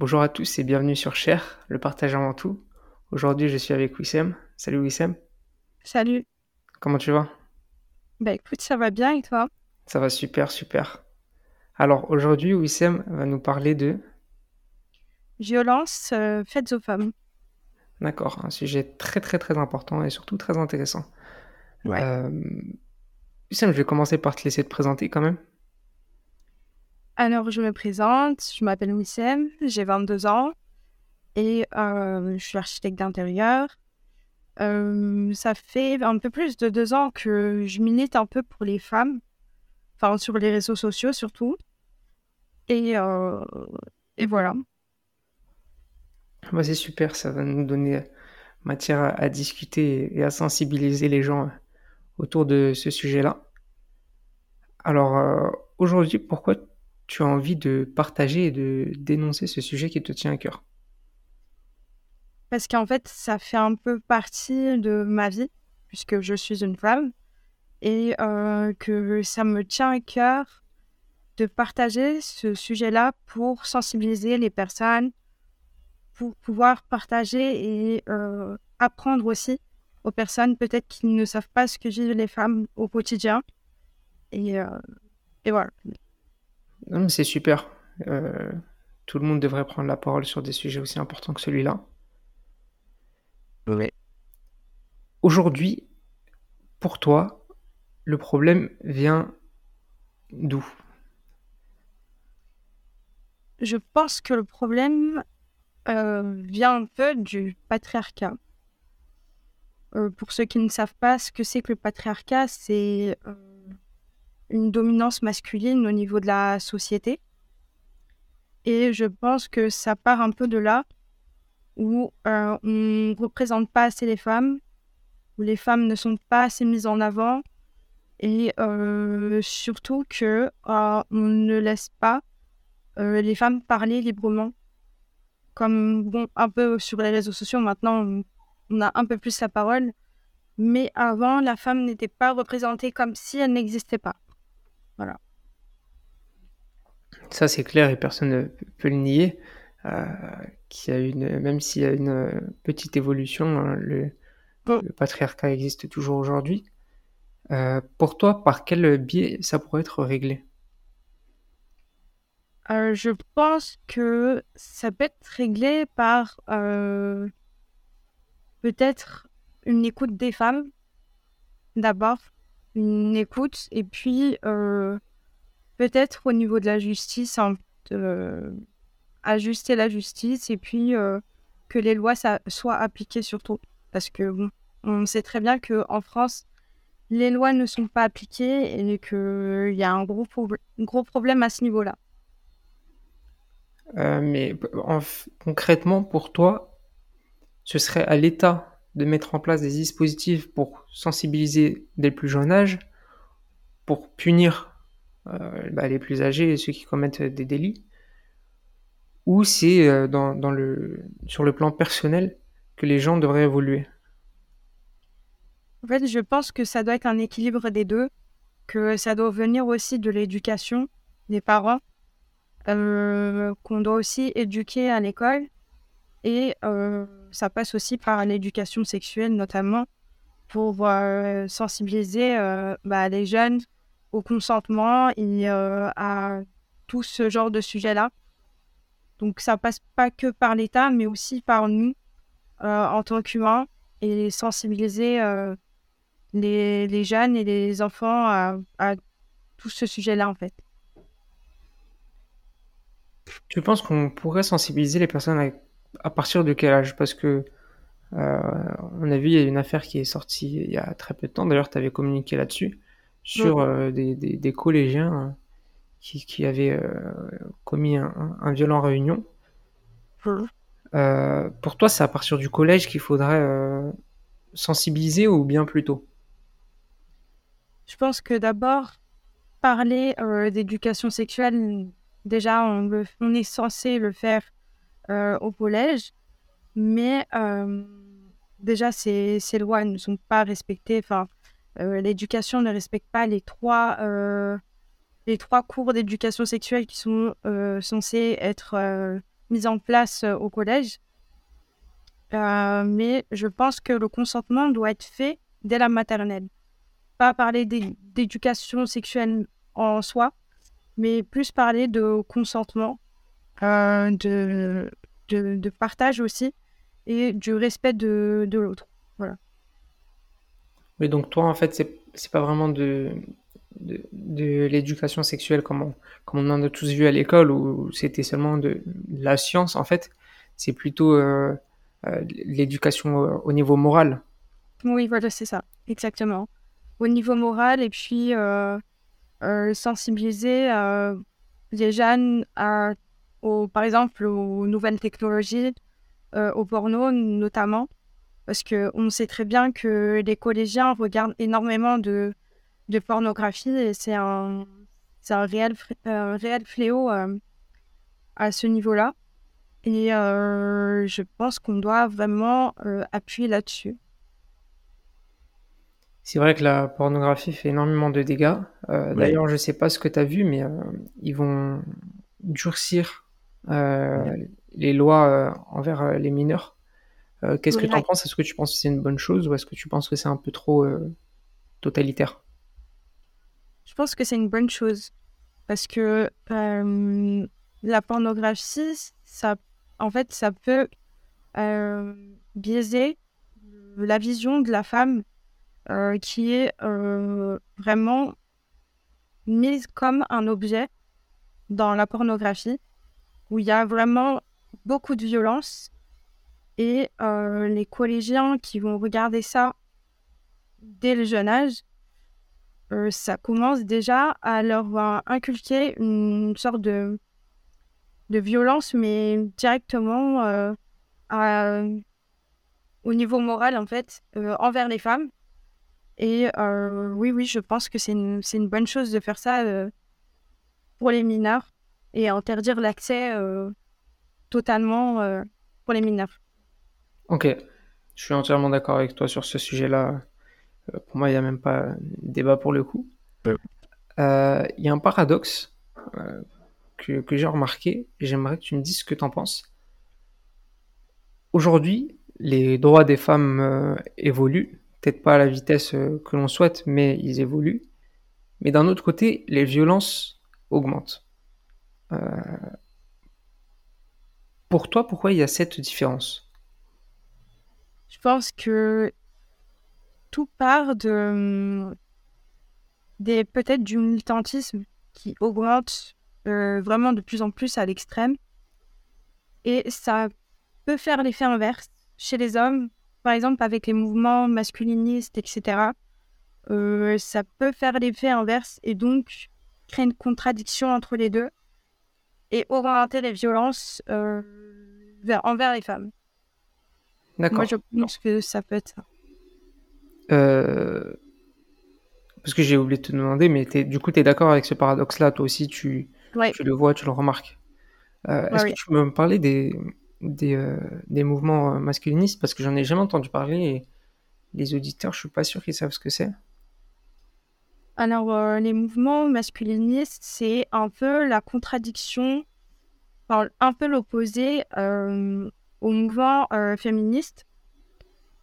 Bonjour à tous et bienvenue sur Cher, le partage avant tout. Aujourd'hui, je suis avec Wissem. Salut Wissem. Salut. Comment tu vas? Bah écoute, ça va bien et toi? Ça va super, super. Alors aujourd'hui, Wissem va nous parler de... Violence euh, faites aux femmes. D'accord, un sujet très très très important et surtout très intéressant. Ouais. Euh, Wissem, je vais commencer par te laisser te présenter quand même. Alors, je me présente, je m'appelle Wissem, j'ai 22 ans et euh, je suis architecte d'intérieur. Euh, ça fait un peu plus de deux ans que je milite un peu pour les femmes, enfin sur les réseaux sociaux surtout. Et, euh, et voilà. Bah, c'est super, ça va nous donner matière à, à discuter et à sensibiliser les gens autour de ce sujet-là. Alors aujourd'hui, pourquoi tu as envie de partager et de dénoncer ce sujet qui te tient à cœur? Parce qu'en fait, ça fait un peu partie de ma vie, puisque je suis une femme, et euh, que ça me tient à cœur de partager ce sujet-là pour sensibiliser les personnes, pour pouvoir partager et euh, apprendre aussi aux personnes peut-être qui ne savent pas ce que vivent les femmes au quotidien. Et, euh, et voilà. Non, mais c'est super. Euh, tout le monde devrait prendre la parole sur des sujets aussi importants que celui-là. Oui. Aujourd'hui, pour toi, le problème vient d'où? Je pense que le problème euh, vient un peu du patriarcat. Euh, pour ceux qui ne savent pas ce que c'est que le patriarcat, c'est euh, une dominance masculine au niveau de la société. Et je pense que ça part un peu de là où euh, on ne représente pas assez les femmes, où les femmes ne sont pas assez mises en avant, et euh, surtout que euh, on ne laisse pas euh, les femmes parler librement. Comme bon, un peu sur les réseaux sociaux, maintenant on, on a un peu plus la parole, mais avant la femme n'était pas représentée comme si elle n'existait pas. Voilà. Ça, c'est clair et personne ne peut le nier. Euh, qu'il y a une, même s'il y a une euh, petite évolution, hein, le, le patriarcat existe toujours aujourd'hui. Euh, pour toi, par quel biais ça pourrait être réglé? Euh, je pense que ça peut être réglé par peut-être une écoute des femmes, d'abord, une écoute, et puis peut-être au niveau de la justice, hein, de- ajuster la justice, et puis euh, que les lois soient appliquées surtout. Parce que on sait très bien qu'en France, les lois ne sont pas appliquées et qu'il y a un gros, gros problème à ce niveau-là. Euh, mais concrètement, pour toi, ce serait à l'État de mettre en place des dispositifs pour sensibiliser dès le plus jeune âge, pour punir euh, bah, les plus âgés et ceux qui commettent des délits, ou c'est euh, sur le plan personnel que les gens devraient évoluer. En fait, je pense que ça doit être un équilibre des deux, que ça doit venir aussi de l'éducation des parents, euh, qu'on doit aussi éduquer à l'école, et euh, ça passe aussi par l'éducation sexuelle notamment, pour euh, sensibiliser euh, bah, les jeunes au consentement et euh, à tout ce genre de sujet-là. Donc ça passe pas que par l'État, mais aussi par nous euh, en tant qu'humains et sensibiliser euh, les, jeunes et les enfants à, tout ce sujet-là en fait. Tu penses qu'on pourrait sensibiliser les personnes à, à partir de quel âge? Parce que on a vu, il y a une affaire qui est sortie il y a très peu de temps. D'ailleurs, tu avais communiqué là-dessus sur euh, des, des- des collégiens euh, qui, qui avaient euh, commis un, violent réunion. Euh, pour toi, c'est à partir du collège qu'il faudrait sensibiliser ou bien plus tôt? Je pense que d'abord, parler euh, d'éducation sexuelle, déjà, on, le- on est censé le faire euh, au collège, mais euh, déjà, ces, ces lois ne sont pas respectées. Enfin, euh, l'éducation ne respecte pas les trois, euh, les trois cours d'éducation sexuelle qui sont euh, censés être mise en place au collège. mais je pense que le consentement doit être fait dès la maternelle. Pas parler d'éducation sexuelle en soi, mais plus parler de consentement, de, de, partage aussi et du respect de, de l'autre. Voilà. Oui, donc toi, en fait, c'est, c'est pas vraiment de, de, l'éducation sexuelle comme on, comme on en a tous vu à l'école, où c'était seulement de, la science, en fait. C'est plutôt euh, euh, l'éducation au, niveau moral. Oui, voilà, c'est ça, exactement. Au niveau moral, et puis euh, sensibiliser les jeunes à, par exemple, aux nouvelles technologies, au porno notamment parce qu'on sait très bien que les collégiens regardent énormément de, de pornographie et c'est un, un, réel, réel fléau euh, à ce niveau-là. Et euh, je pense qu'on doit vraiment euh, appuyer là-dessus. C'est vrai que la pornographie fait énormément de dégâts. D'ailleurs, je ne sais pas ce que tu as vu, mais ils vont durcir les lois envers les mineurs qu'est-ce que tu en penses? Est-ce que tu penses que c'est une bonne chose ou est-ce que tu penses que c'est un peu trop euh, totalitaire? Je pense que c'est une bonne chose parce que euh, la pornographie, ça, en fait, ça peut biaiser la vision de la femme qui est vraiment mise comme un objet dans la pornographie, où il y a vraiment beaucoup de violence et euh, les collégiens qui vont regarder ça dès le jeune âge, euh, ça commence déjà à leur inculquer une sorte de, de violence, mais directement euh, au niveau moral, en fait, envers les femmes. Et oui, oui, je pense que c'est une, une, bonne chose de faire ça pour les mineurs et interdire l'accès totalement pour les mineurs. Ok, je suis entièrement d'accord avec toi sur ce sujet-là. Euh, pour moi, il n'y a même pas débat pour le coup. Euh, il y a un paradoxe euh, que, que j'ai remarqué et j'aimerais que tu me dises ce que tu en penses. Aujourd'hui, les droits des femmes évoluent, peut-être pas à la vitesse que l'on souhaite, mais ils évoluent. Mais d'un autre côté, les violences augmentent. pour toi, pourquoi il y a cette différence? Je pense que tout part de des peut-être du militantisme qui augmente euh, vraiment de plus en plus à l'extrême. Et ça peut faire l'effet inverse chez les hommes. Par exemple avec les mouvements masculinistes etc euh, ça peut faire l'effet inverse et donc créer une contradiction entre les deux et augmenter les violences euh, envers les femmes D'accord. Moi, je pense que ça peut être ça. Euh, parce que j'ai oublié de te demander, mais du coup, tu es d'accord avec ce paradoxe-là Toi aussi, tu... tu le vois, tu le remarques. Euh, est-ce que tu peux me parler des, des, euh, des mouvements masculinistes? Parce que j'en ai jamais entendu parler et les auditeurs, je suis pas sûr qu'ils savent ce que c'est. Alors, les mouvements masculinistes, c'est un peu la contradiction, enfin, un peu l'opposé au mouvement euh, féministe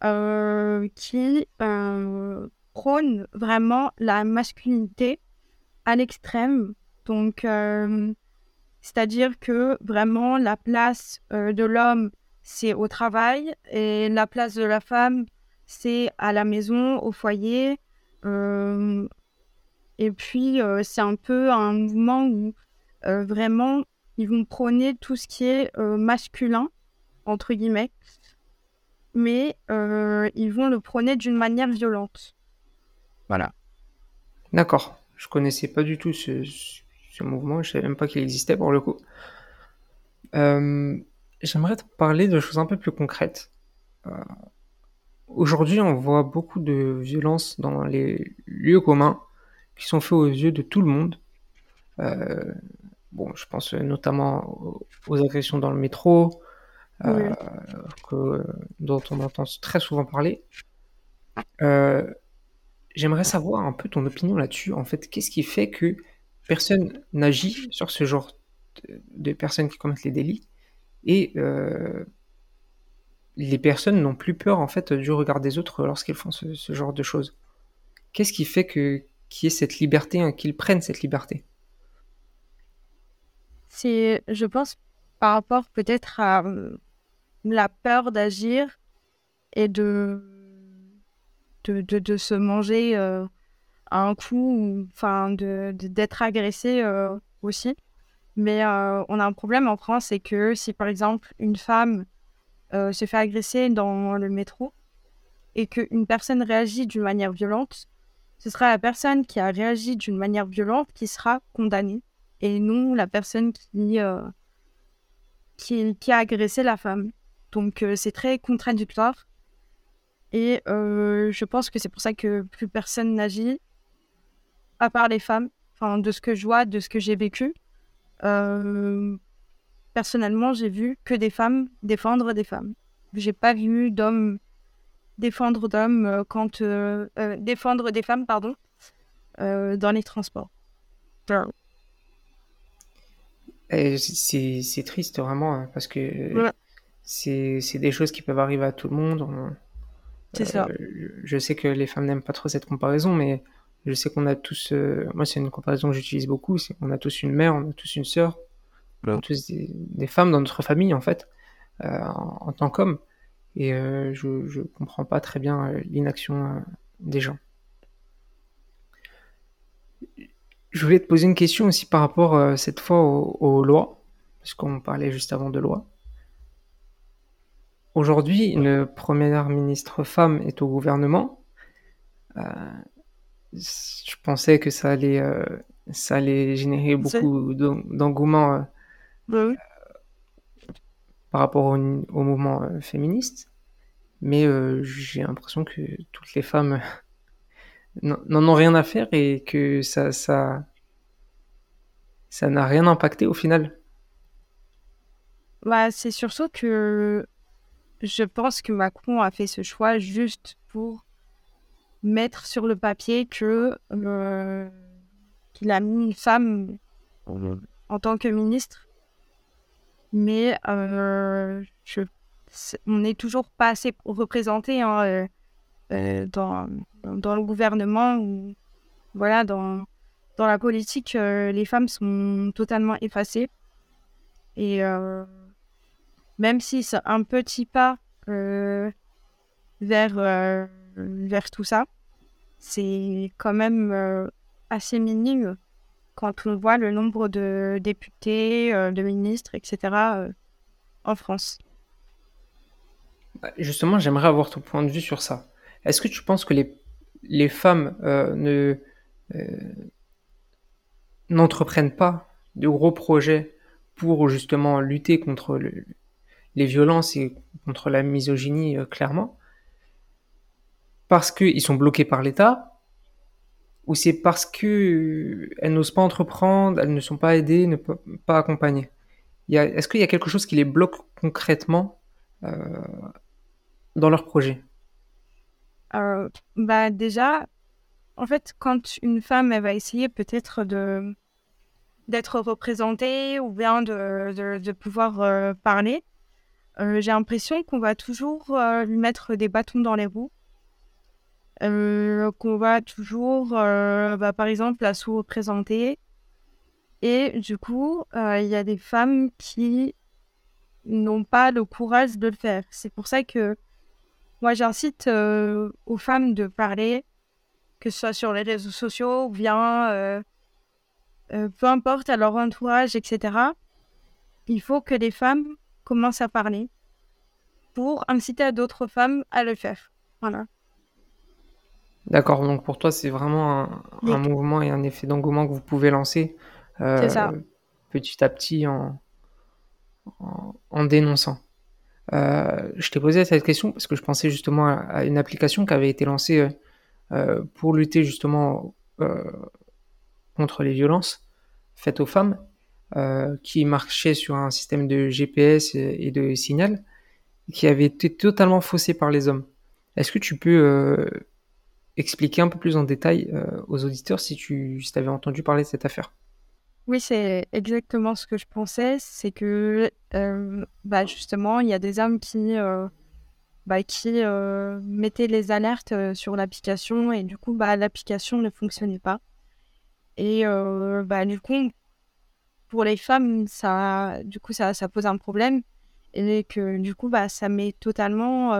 euh, qui euh, prône vraiment la masculinité à l'extrême. Donc, c'est-à-dire que vraiment la place de l'homme, c'est au travail et la place de la femme, c'est à la maison, au foyer. et puis, c'est un peu un mouvement où vraiment ils vont prôner tout ce qui est masculin entre guillemets, mais euh, ils vont le prôner d'une manière violente. Voilà. D'accord. Je connaissais pas du tout ce, mouvement, je savais même pas qu'il existait pour le coup. Euh, j'aimerais te parler de choses un peu plus concrètes. Euh, aujourd'hui, on voit beaucoup de violences dans les lieux communs qui sont faits aux yeux de tout le monde. bon, je pense notamment aux agressions dans le métro, euh, que, dont on entend très souvent parler. Euh, j'aimerais savoir un peu ton opinion là-dessus. En fait, qu'est-ce qui fait que personne n'agit sur ce genre de, personnes qui commettent les délits Et les personnes n'ont plus peur en fait du regard des autres lorsqu'elles font ce, genre de choses? Qu'est-ce qui fait que qu'il y ait cette liberté, hein, qu'ils prennent cette liberté? C'est, je pense, par rapport peut-être à la peur d'agir et de de, de, se manger euh, à un coup, enfin d'être agressé euh, aussi. Mais euh, on a un problème en France, c'est que si par exemple une femme se fait agresser dans le métro et qu'une personne réagit d'une manière violente, ce sera la personne qui a réagi d'une manière violente qui sera condamnée et non la personne qui, qui, qui, a agressé la femme. Donc c'est très contradictoire. Et je pense que c'est pour ça que plus personne n'agit, à part les femmes. Enfin, de ce que je vois, de ce que j'ai vécu. personnellement, j'ai vu que des femmes défendre des femmes. J'ai pas vu d'hommes défendre d'hommes quand défendre des femmes, pardon, dans les transports. C'est triste vraiment hein, parce que c'est des choses qui peuvent arriver à tout le monde. C'est ça. Euh, je sais que les femmes n'aiment pas trop cette comparaison, mais je sais qu'on a tous. Euh, moi, c'est une comparaison que j'utilise beaucoup. C'est on a tous une mère, on a tous une sœur, on a tous des, femmes dans notre famille, en fait, euh, en, tant qu'homme. Et je ne comprends pas très bien l'inaction des gens. Je voulais te poser une question aussi par rapport cette fois aux, aux lois, parce qu'on parlait juste avant de lois. Aujourd'hui, une première ministre femme est au gouvernement. Euh, je pensais que ça allait, euh, ça allait générer beaucoup d'engouement euh, bah par rapport au, mouvement féministe. Mais j'ai l'impression que toutes les femmes n'en ont rien à faire et que ça, ça, ça n'a rien impacté au final. Bah, c'est surtout que je pense que Macron a fait ce choix juste pour mettre sur le papier que euh, qu'il a mis une femme en tant que ministre. Mais euh, je, on n'est toujours pas assez représenté hein, euh, dans, dans le gouvernement ou voilà dans dans la politique les femmes sont totalement effacées. Et même si c'est un petit pas euh, vers, euh, vers tout ça, c'est quand même euh, assez minime quand on voit le nombre de députés, de ministres, etc. en France. Bah, justement, j'aimerais avoir ton point de vue sur ça. Est-ce que tu penses que les, les femmes ne n'entreprennent pas de gros projets pour justement lutter contre le, les violences et contre la misogynie, euh, clairement, parce qu'ils sont bloqués par l'État, ou c'est parce qu'elles n'osent pas entreprendre, elles ne sont pas aidées, ne pas accompagnées Est-ce qu'il y a quelque chose qui les bloque concrètement euh, dans leur projet? Euh, bah Déjà, en fait, quand une femme elle va essayer peut-être de d'être représentée ou bien de, de, pouvoir parler, euh, j'ai l'impression qu'on va toujours euh, lui mettre des bâtons dans les roues. Euh, qu'on va toujours, bah, par exemple, la sous-représenter. Et du coup, il y a des femmes qui n'ont pas le courage de le faire. C'est pour ça que moi, j'incite aux femmes de parler, que ce soit sur les réseaux sociaux ou bien peu importe à leur entourage, etc. Il faut que les femmes commence à parler pour inciter à d'autres femmes à le faire. Voilà. D'accord, donc pour toi, c'est vraiment un, mouvement et un effet d'engouement que vous pouvez lancer euh, petit à petit en, en, dénonçant. Euh, je t'ai posé cette question parce que je pensais justement à, une application qui avait été lancée euh, pour lutter justement contre les violences faites aux femmes. Euh, qui marchait sur un système de GPS et de signal qui avait été totalement faussé par les hommes. Est-ce que tu peux euh, expliquer un peu plus en détail euh, aux auditeurs si tu si avais entendu parler de cette affaire? Oui, c'est exactement ce que je pensais. C'est que, bah, justement, il y a des hommes qui, bah, qui mettaient les alertes sur l'application et du coup, bah, l'application ne fonctionnait pas. Et bah, du coup, pour les femmes, ça, du coup, ça, pose un problème. Et que du coup, bah, ça met totalement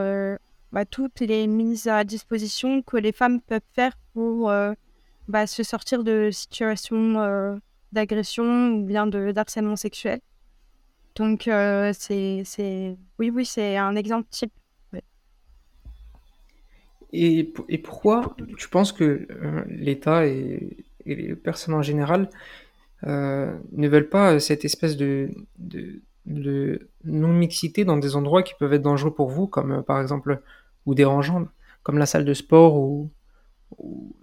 bah, toutes les mises à disposition que les femmes peuvent faire pour bah, se sortir de situations d'agression ou bien de d'harcèlement sexuel. Donc, euh, c'est, c'est... Oui, oui, c'est un exemple type. Et, et, pourquoi tu penses que euh, l'État et, les personnes en général euh, ne veulent pas cette espèce de, non-mixité dans des endroits qui peuvent être dangereux pour vous, comme par exemple, ou dérangeants, comme la salle de sport ou,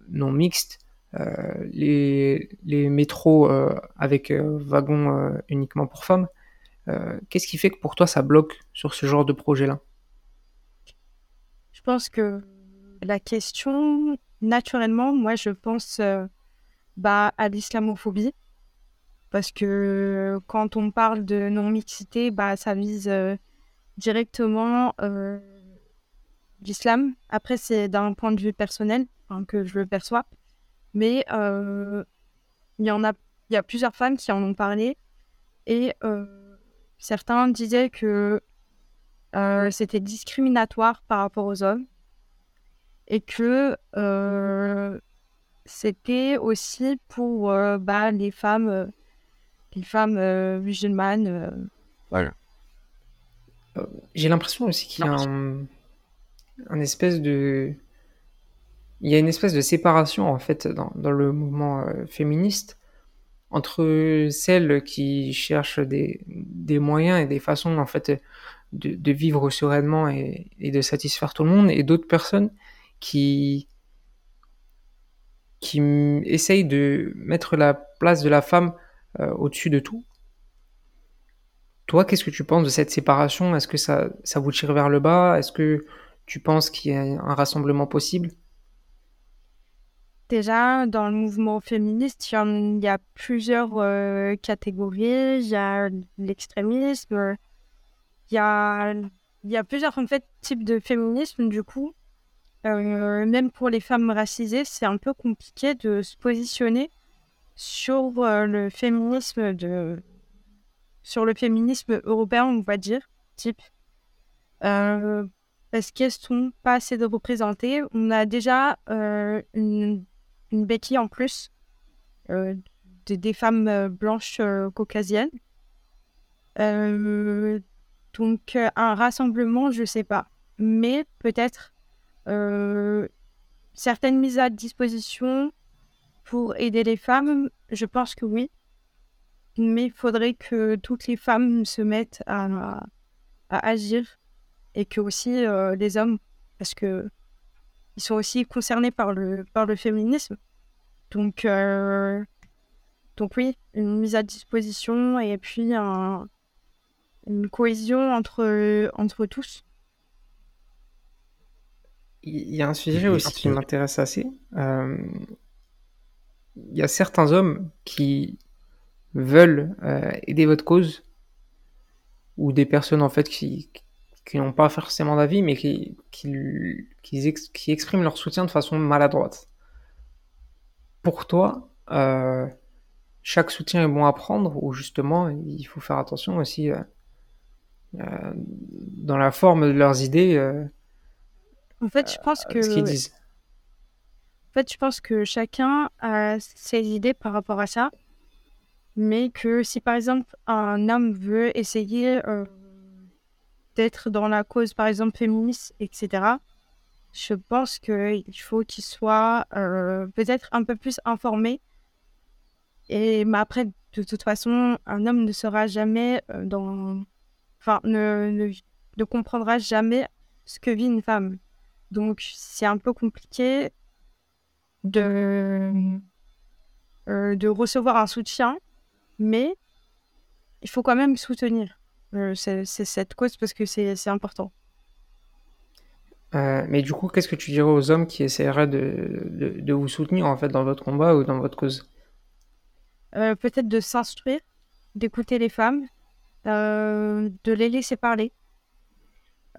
non mixte euh, les, métros euh, avec euh, wagons uniquement pour femmes. Qu'est-ce qui fait que pour toi ça bloque sur ce genre de projet-là? Je pense que la question, naturellement, moi je pense bah, à l'islamophobie. Parce que quand on parle de non-mixité, bah, ça vise directement l'islam. Après, c'est d'un point de vue personnel hein, que je le perçois. Mais euh, il y a, y a plusieurs femmes qui en ont parlé et euh, certains disaient que euh, c'était discriminatoire par rapport aux hommes et que c'était aussi pour bah, les femmes, les femmes musulmanes. Voilà. J'ai l'impression aussi qu'il y a un, un espèce de il y a une espèce de séparation en fait dans, dans le mouvement euh, féministe entre celles qui cherchent des, des, moyens et des façons en fait de, de vivre sereinement et, et, de satisfaire tout le monde et d'autres personnes qui qui essayent de mettre la place de la femme euh, au-dessus de tout. Toi, qu'est-ce que tu penses de cette séparation? Est-ce que ça, ça vous tire vers le bas? Est-ce que tu penses qu'il y a un rassemblement possible? Déjà, dans le mouvement féministe, il y, a plusieurs euh, catégories. Il y a l'extrémisme, il y a, plusieurs en fait, types de féminisme. Du coup, euh, même pour les femmes racisées, c'est un peu compliqué de se positionner sur euh, le féminisme de sur le féminisme européen, on va dire, type. parce qu'elles sont pas assez de représentées. On a déjà une une béquille en plus euh, des, femmes euh, blanches euh, caucasiennes. donc un rassemblement, je sais pas, mais peut-être certaines mises à disposition pour aider les femmes, je pense que oui. Mais il faudrait que toutes les femmes se mettent à, à agir et que aussi les hommes, parce que ils sont aussi concernés par le, par le féminisme. Donc, euh, donc oui, une mise à disposition et puis un, une cohésion entre, entre tous. Il y a un sujet aussi qui m'intéresse assez. Euh, il y a certains hommes qui veulent euh, aider votre cause ou des personnes en fait qui, qui n'ont pas forcément d'avis, mais qui, qui, qui, expriment leur soutien de façon maladroite. Pour toi, euh, chaque soutien est bon à prendre, ou justement, il faut faire attention aussi euh, dans la forme de leurs idées. en fait, je pense que. Ce qu'ils disent. En fait, je pense que chacun a ses idées par rapport à ça, mais que si par exemple un homme veut essayer d'être dans la cause, par exemple, féministe, etc., je pense qu'il faut qu'il soit euh, peut-être un peu plus informé. Et mais après, de toute façon, un homme ne sera jamais euh, dans. Enfin, ne, ne, comprendra jamais ce que vit une femme. Donc, c'est un peu compliqué de, euh, de recevoir un soutien, mais il faut quand même soutenir. Euh, c'est cette cause parce que c'est important. Euh, mais du coup, qu'est-ce que tu dirais aux hommes qui essaieraient de, de, vous soutenir en fait dans votre combat ou dans votre cause? Peut-être de s'instruire, d'écouter les femmes, de les laisser parler,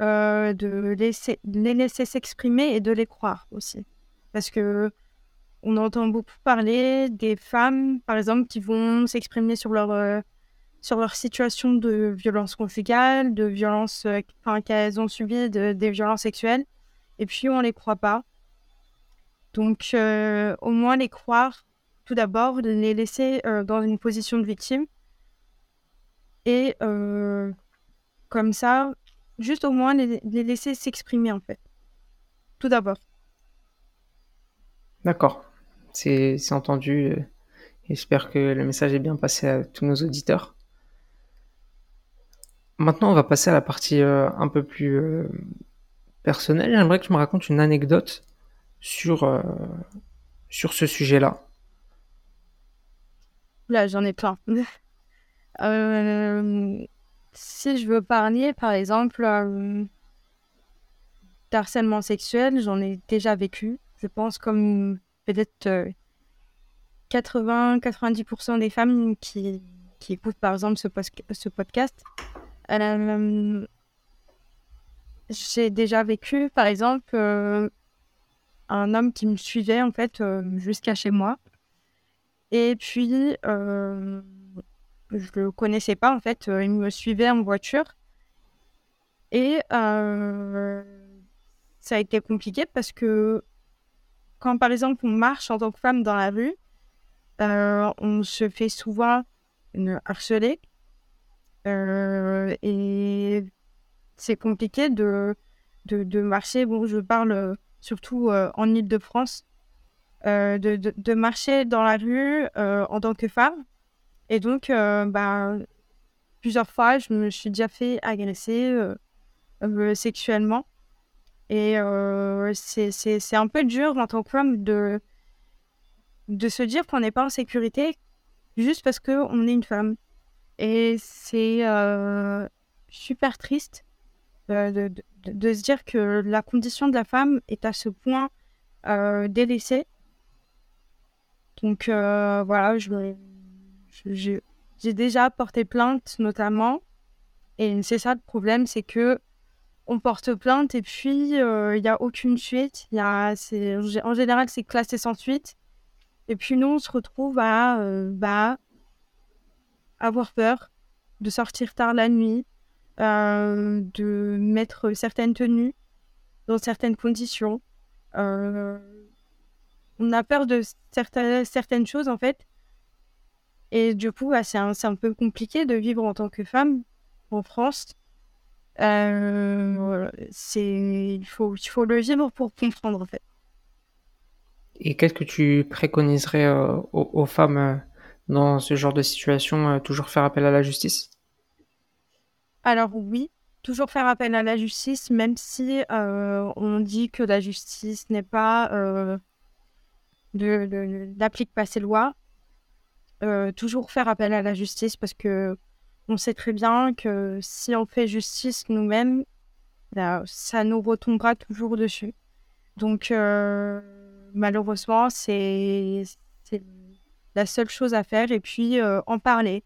de, laisser, de les laisser s'exprimer et de les croire aussi. Parce que on entend beaucoup parler des femmes, par exemple, qui vont s'exprimer sur leur, euh, sur leur situation de violence conjugale, de violence, euh, qu'elles ont subi des violences sexuelles, et puis on ne les croit pas. Donc, euh, au moins les croire, tout d'abord, les laisser dans une position de victime. Et comme ça, juste au moins les laisser s'exprimer, en fait. Tout d'abord. D'accord c'est entendu. Euh, j'espère que le message est bien passé à tous nos auditeurs. Maintenant, on va passer à la partie euh, un peu plus euh, personnelle. J'aimerais que tu me racontes une anecdote sur, sur ce sujet-là. Là, j'en ai plein. si je veux parler, par exemple, d'harcèlement sexuel, j'en ai déjà vécu. Je pense comme peut-être 80-90% euh, des femmes qui, qui, écoutent par exemple ce, podcast. Euh, j'ai déjà vécu par exemple euh, un homme qui me suivait en fait jusqu'à chez moi. Et puis, je le connaissais pas en fait, il me suivait en voiture. Et ça a été compliqué parce que quand par exemple on marche en tant que femme dans la rue, euh, on se fait souvent harceler. Euh, et c'est compliqué de, de, marcher. Bon, je parle surtout euh, en Ile-de-France, de, de, marcher dans la rue en tant que femme. Et donc, bah, plusieurs fois, je me suis déjà fait agresser sexuellement. Et euh, c'est un peu dur en tant que femme de, de se dire qu'on n'est pas en sécurité juste parce qu'on est une femme. Et c'est euh, super triste euh, de, de, se dire que la condition de la femme est à ce point délaissée. Donc voilà, j'ai je, déjà porté plainte notamment. Et c'est ça le problème, c'est que on porte plainte et puis euh, il n'y a aucune suite. Y a, en général, c'est classé sans suite. Et puis nous, on se retrouve à euh, bah, avoir peur de sortir tard la nuit, euh, de mettre certaines tenues dans certaines conditions. on a peur de certaines, certaines choses en fait. Et du coup, bah, c'est un, un peu compliqué de vivre en tant que femme en France. Euh, c'est il faut il faut le vivre pour comprendre en fait. Et qu'est-ce que tu préconiserais euh, aux, femmes euh, dans ce genre de situation Toujours faire appel à la justice? Alors oui, toujours faire appel à la justice, même si on dit que la justice n'est pas n'applique pas ses lois. toujours faire appel à la justice parce que on sait très bien que si on fait justice nous-mêmes, bah, ça nous retombera toujours dessus. Donc, euh, malheureusement, c'est la seule chose à faire. Et puis, euh, en parler.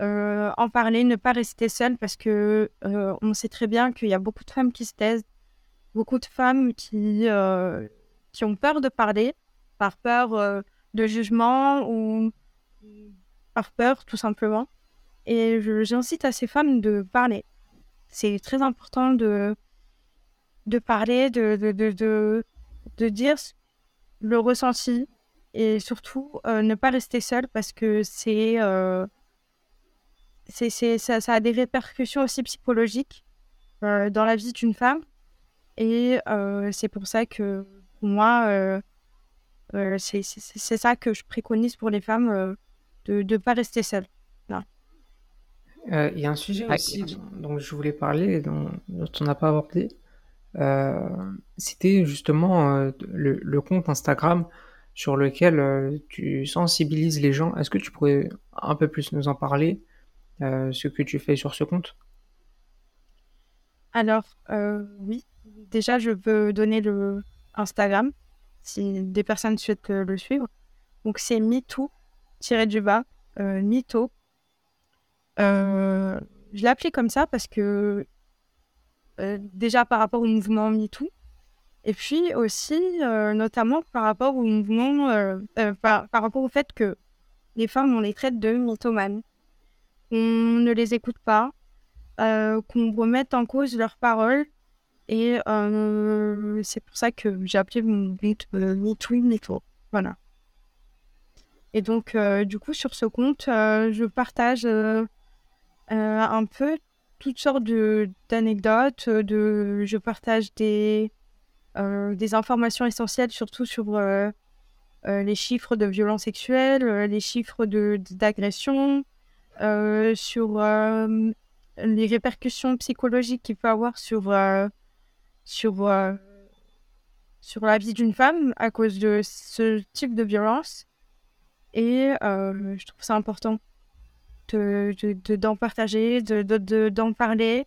Euh, en parler, ne pas rester seule parce que on sait très bien qu'il y a beaucoup de femmes qui se taisent, beaucoup de femmes qui, qui ont peur de parler, par peur de jugement ou par peur, tout simplement. Et j'incite à ces femmes de parler. C'est très important de, de parler, de, de, de, de, dire le ressenti et surtout euh, ne pas rester seule parce que c'est, euh, c'est, ça, a des répercussions aussi psychologiques euh, dans la vie d'une femme. Et c'est pour ça que moi, c'est, ça que je préconise pour les femmes de ne pas rester seules. Euh, il y a un sujet aussi dont, je voulais parler, dont, dont on n'a pas abordé. Euh, c'était justement euh, le, compte Instagram sur lequel tu sensibilises les gens. Est-ce que tu pourrais un peu plus nous en parler, ce que tu fais sur ce compte? Alors, oui. Déjà, je peux donner le Instagram si des personnes souhaitent le suivre. Donc, c'est MeToo tiré du bas, mytho. je l'ai appelé comme ça parce que déjà par rapport au mouvement MeToo, et puis aussi notamment par rapport au mouvement, par, par, rapport au fait que les femmes, on les traite de mythomanes. On ne les écoute pas, qu'on remette en cause leurs paroles et euh, c'est pour ça que j'ai appelé mon euh, MeToo Voilà. Et donc, euh, du coup, sur ce compte, je partage un peu toutes sortes d'anecdotes. De, je partage des, des informations essentielles, surtout sur les chiffres de violences sexuelles, les chiffres d'agression, sur les répercussions psychologiques qu'il peut avoir sur euh, la vie d'une femme à cause de ce type de violence. Et euh, je trouve ça important d'en de, de, partager, d'en de, parler.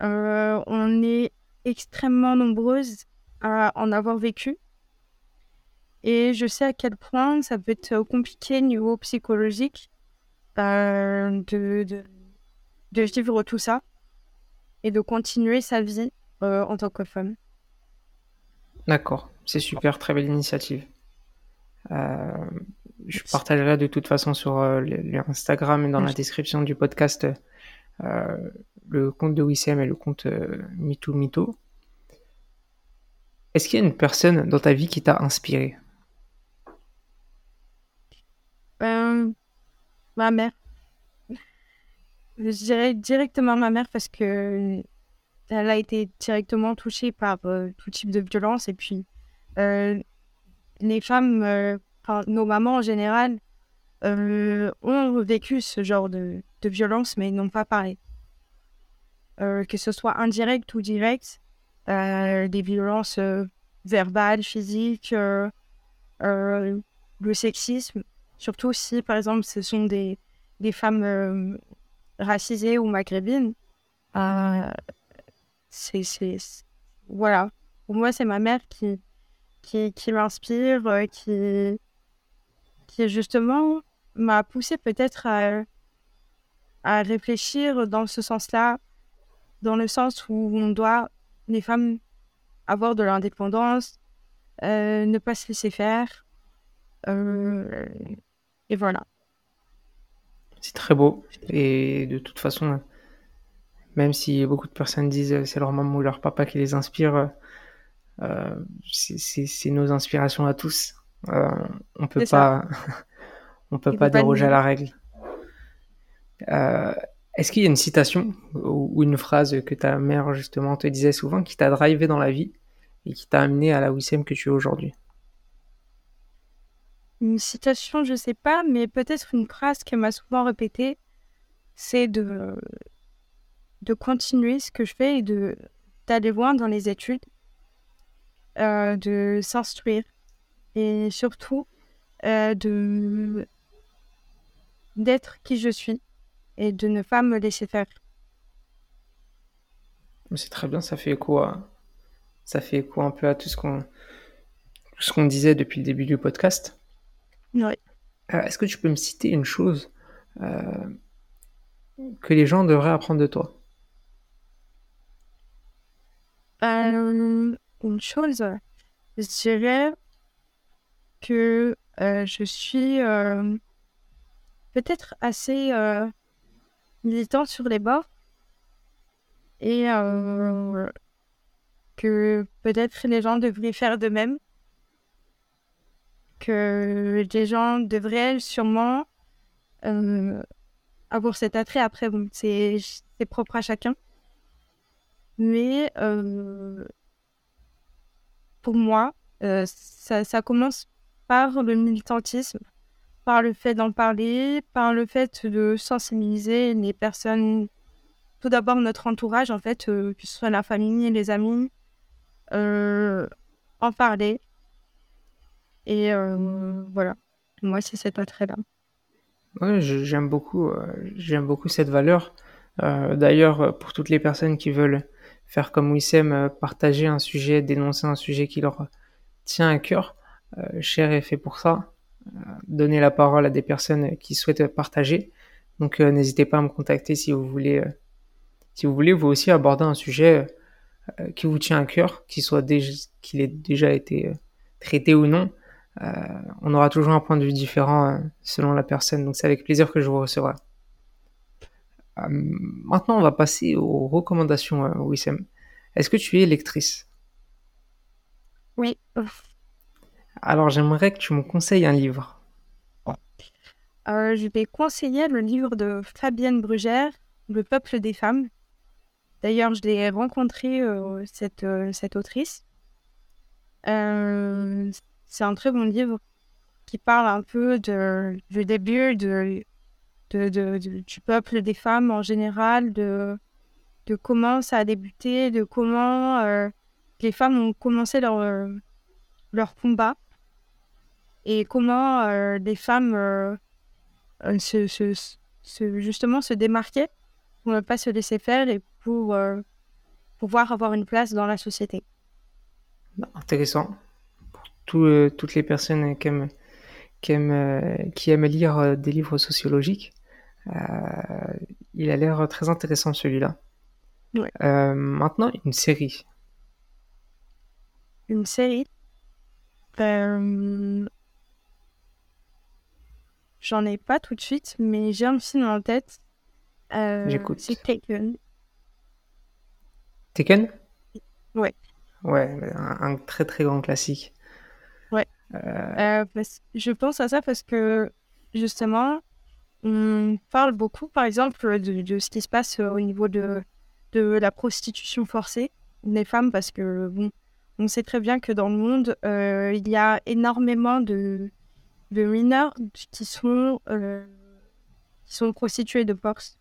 Euh, on est extrêmement nombreuses à en avoir vécu. Et je sais à quel point ça peut être compliqué niveau psychologique de, de, de, vivre tout ça et de continuer sa vie euh, en tant que femme. D'accord, c'est super, très belle initiative. Euh, je partagerai de toute façon sur euh, Instagram et dans la description du podcast le compte de Wissem et le compte Mito Mito. Est-ce qu'il y a une personne dans ta vie qui t'a inspiré? Ma mère. Je dirais directement ma mère parce que elle a été directement touchée par euh, tout type de violence. Et puis, euh, les femmes, euh, nos mamans en général, ont vécu ce genre de, violence, mais n'ont pas parlé. que ce soit indirect ou direct, des violences verbales, physiques, le sexisme, surtout si, par exemple, ce sont des, femmes racisées ou maghrébines voilà. Pour moi, c'est ma mère qui, m'inspire, euh, qui, qui justement m'a poussé peut-être à, réfléchir dans ce sens-là, dans le sens où on doit, les femmes, avoir de l'indépendance, euh, ne pas se laisser faire. Euh, et voilà. C'est très beau. Et de toute façon, même si beaucoup de personnes disent euh, c'est leur maman ou leur papa qui les inspire, c'est nos inspirations à tous. On peut pas, on peut pas déroger à la règle. Est-ce qu'il y a une citation ou une phrase que ta mère justement te disait souvent qui t'a drivé dans la vie et qui t'a amené à la Wissem que tu es aujourd'hui? Une citation, je sais pas, mais peut-être une phrase qu'elle m'a souvent répétée, c'est de de continuer ce que je fais et de d'aller loin dans les études, euh, de s'instruire et surtout euh, de d'être qui je suis et de ne pas me laisser faire. C'est très bien, ça fait écho ça fait écho un peu à tout ce qu'on ce qu'on disait depuis le début du podcast. Oui. Euh, est-ce que tu peux me citer une chose que les gens devraient apprendre de toi? Euh, une chose, je dirais que euh, je suis euh, peut-être assez militante sur les bords et que peut-être les gens devraient faire de même, que les gens devraient sûrement avoir cet attrait. Après, bon, c'est propre à chacun. Mais euh, pour moi, euh, ça, ça, commence par le militantisme, par le fait d'en parler, par le fait de sensibiliser les personnes, tout d'abord notre entourage, en fait, euh, que ce soit la famille, les amis, en parler. Et voilà, moi, c'est cet attrait-là. Oui, j'aime beaucoup, j'aime beaucoup cette valeur. D'ailleurs, pour toutes les personnes qui veulent faire comme Wissem, euh, partager un sujet, dénoncer un sujet qui leur tient à cœur. Euh, Cher est fait pour ça. donner la parole à des personnes qui souhaitent partager. Donc n'hésitez pas à me contacter si vous voulez, si vous voulez vous aussi aborder un sujet qui vous tient à cœur, qu'il soit déjà, qu'il ait déjà été traité ou non. on aura toujours un point de vue différent selon la personne, donc c'est avec plaisir que je vous recevrai. maintenant, on va passer aux recommandations, Wissem. Est-ce que tu es lectrice? Oui. Alors, j'aimerais que tu me conseilles un livre. Euh, je vais conseiller le livre de Fabienne Brugère, Le peuple des femmes. D'ailleurs, je l'ai rencontré, euh, cette, euh, cette autrice. c'est un très bon livre qui parle un peu du début de, du peuple des femmes en général, de comment ça a débuté, de comment les femmes ont commencé leur, leur combat et comment les femmes se, justement se démarquer pour ne pas se laisser faire et pour pouvoir avoir une place dans la société. Bah, intéressant. Pour toutes les personnes qui aiment, qui aiment, qui aiment lire des livres sociologiques, il a l'air très intéressant celui-là. Euh, maintenant, une série. Une série? Euh, J'en ai pas tout de suite, mais j'ai un film en tête. Euh, J'écoute. C'est Taken. Taken? Ouais. Ouais, un, très très grand classique. Ouais. je pense à ça parce que justement, on parle beaucoup, par exemple, de, de ce qui se passe au niveau de de la prostitution forcée des femmes parce que bon, on sait très bien que dans le monde, euh, il y a énormément de, de mineurs qui sont, euh, qui sont prostituées de force.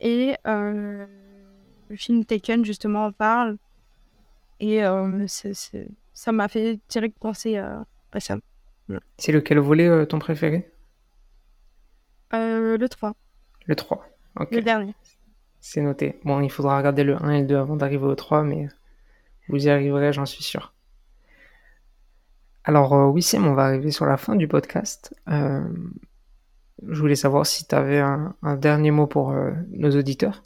Et euh, le film Taken, justement, en parle. Et ça m'a fait direct penser à, ça. C'est lequel volet ton préféré? Le 3. Le 3, ok. Le dernier. C'est noté. Bon, il faudra regarder le 1 et le 2 avant d'arriver au 3, mais vous y arriverez, j'en suis sûr. Alors, euh, Sim, on va arriver sur la fin du podcast. Euh, je voulais savoir si tu avais un, dernier mot pour euh, nos auditeurs.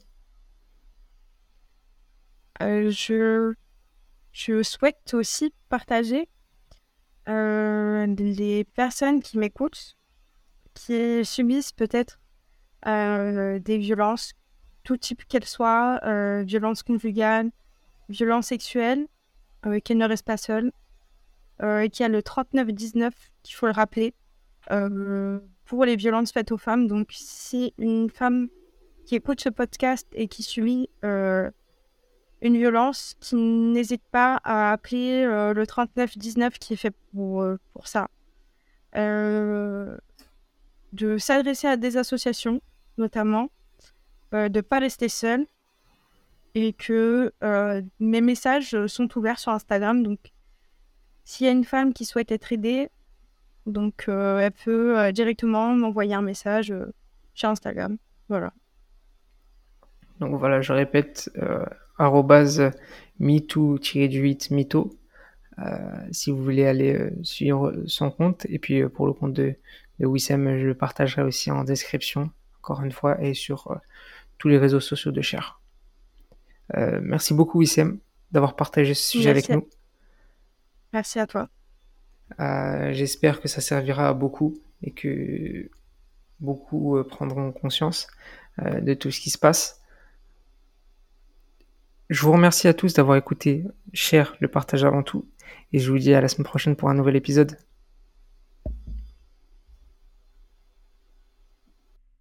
je, je souhaite aussi partager les personnes qui m'écoutent, qui subissent peut-être des violences tout type qu'elle soit, euh, violence conjugale, violence sexuelle, euh, qu'elle ne reste pas seule, euh, et qu'il y a le 39-19 qu'il faut le rappeler, pour les violences faites aux femmes. Donc, si une femme qui écoute ce podcast et qui subit une violence, qui n'hésite pas à appeler le 39-19 qui est fait pour, pour ça. de s'adresser à des associations, notamment, euh, de ne pas rester seule et que euh, mes messages sont ouverts sur Instagram. Donc, s'il y a une femme qui souhaite être aidée, donc euh, elle peut directement m'envoyer un message sur Instagram. Voilà. Donc voilà, je répète, arrobase MeToo-8 MeToo. si vous voulez aller suivre son compte. Et puis pour le compte de, de Wissem, je le partagerai aussi en description, encore une fois, et sur tous les réseaux sociaux de Cher. Euh, merci beaucoup Wissem d'avoir partagé ce sujet avec nous. Merci à toi. Euh, j'espère que ça servira à beaucoup et que beaucoup euh, prendront conscience de tout ce qui se passe. Je vous remercie à tous d'avoir écouté Cher le partage avant tout et je vous dis à la semaine prochaine pour un nouvel épisode.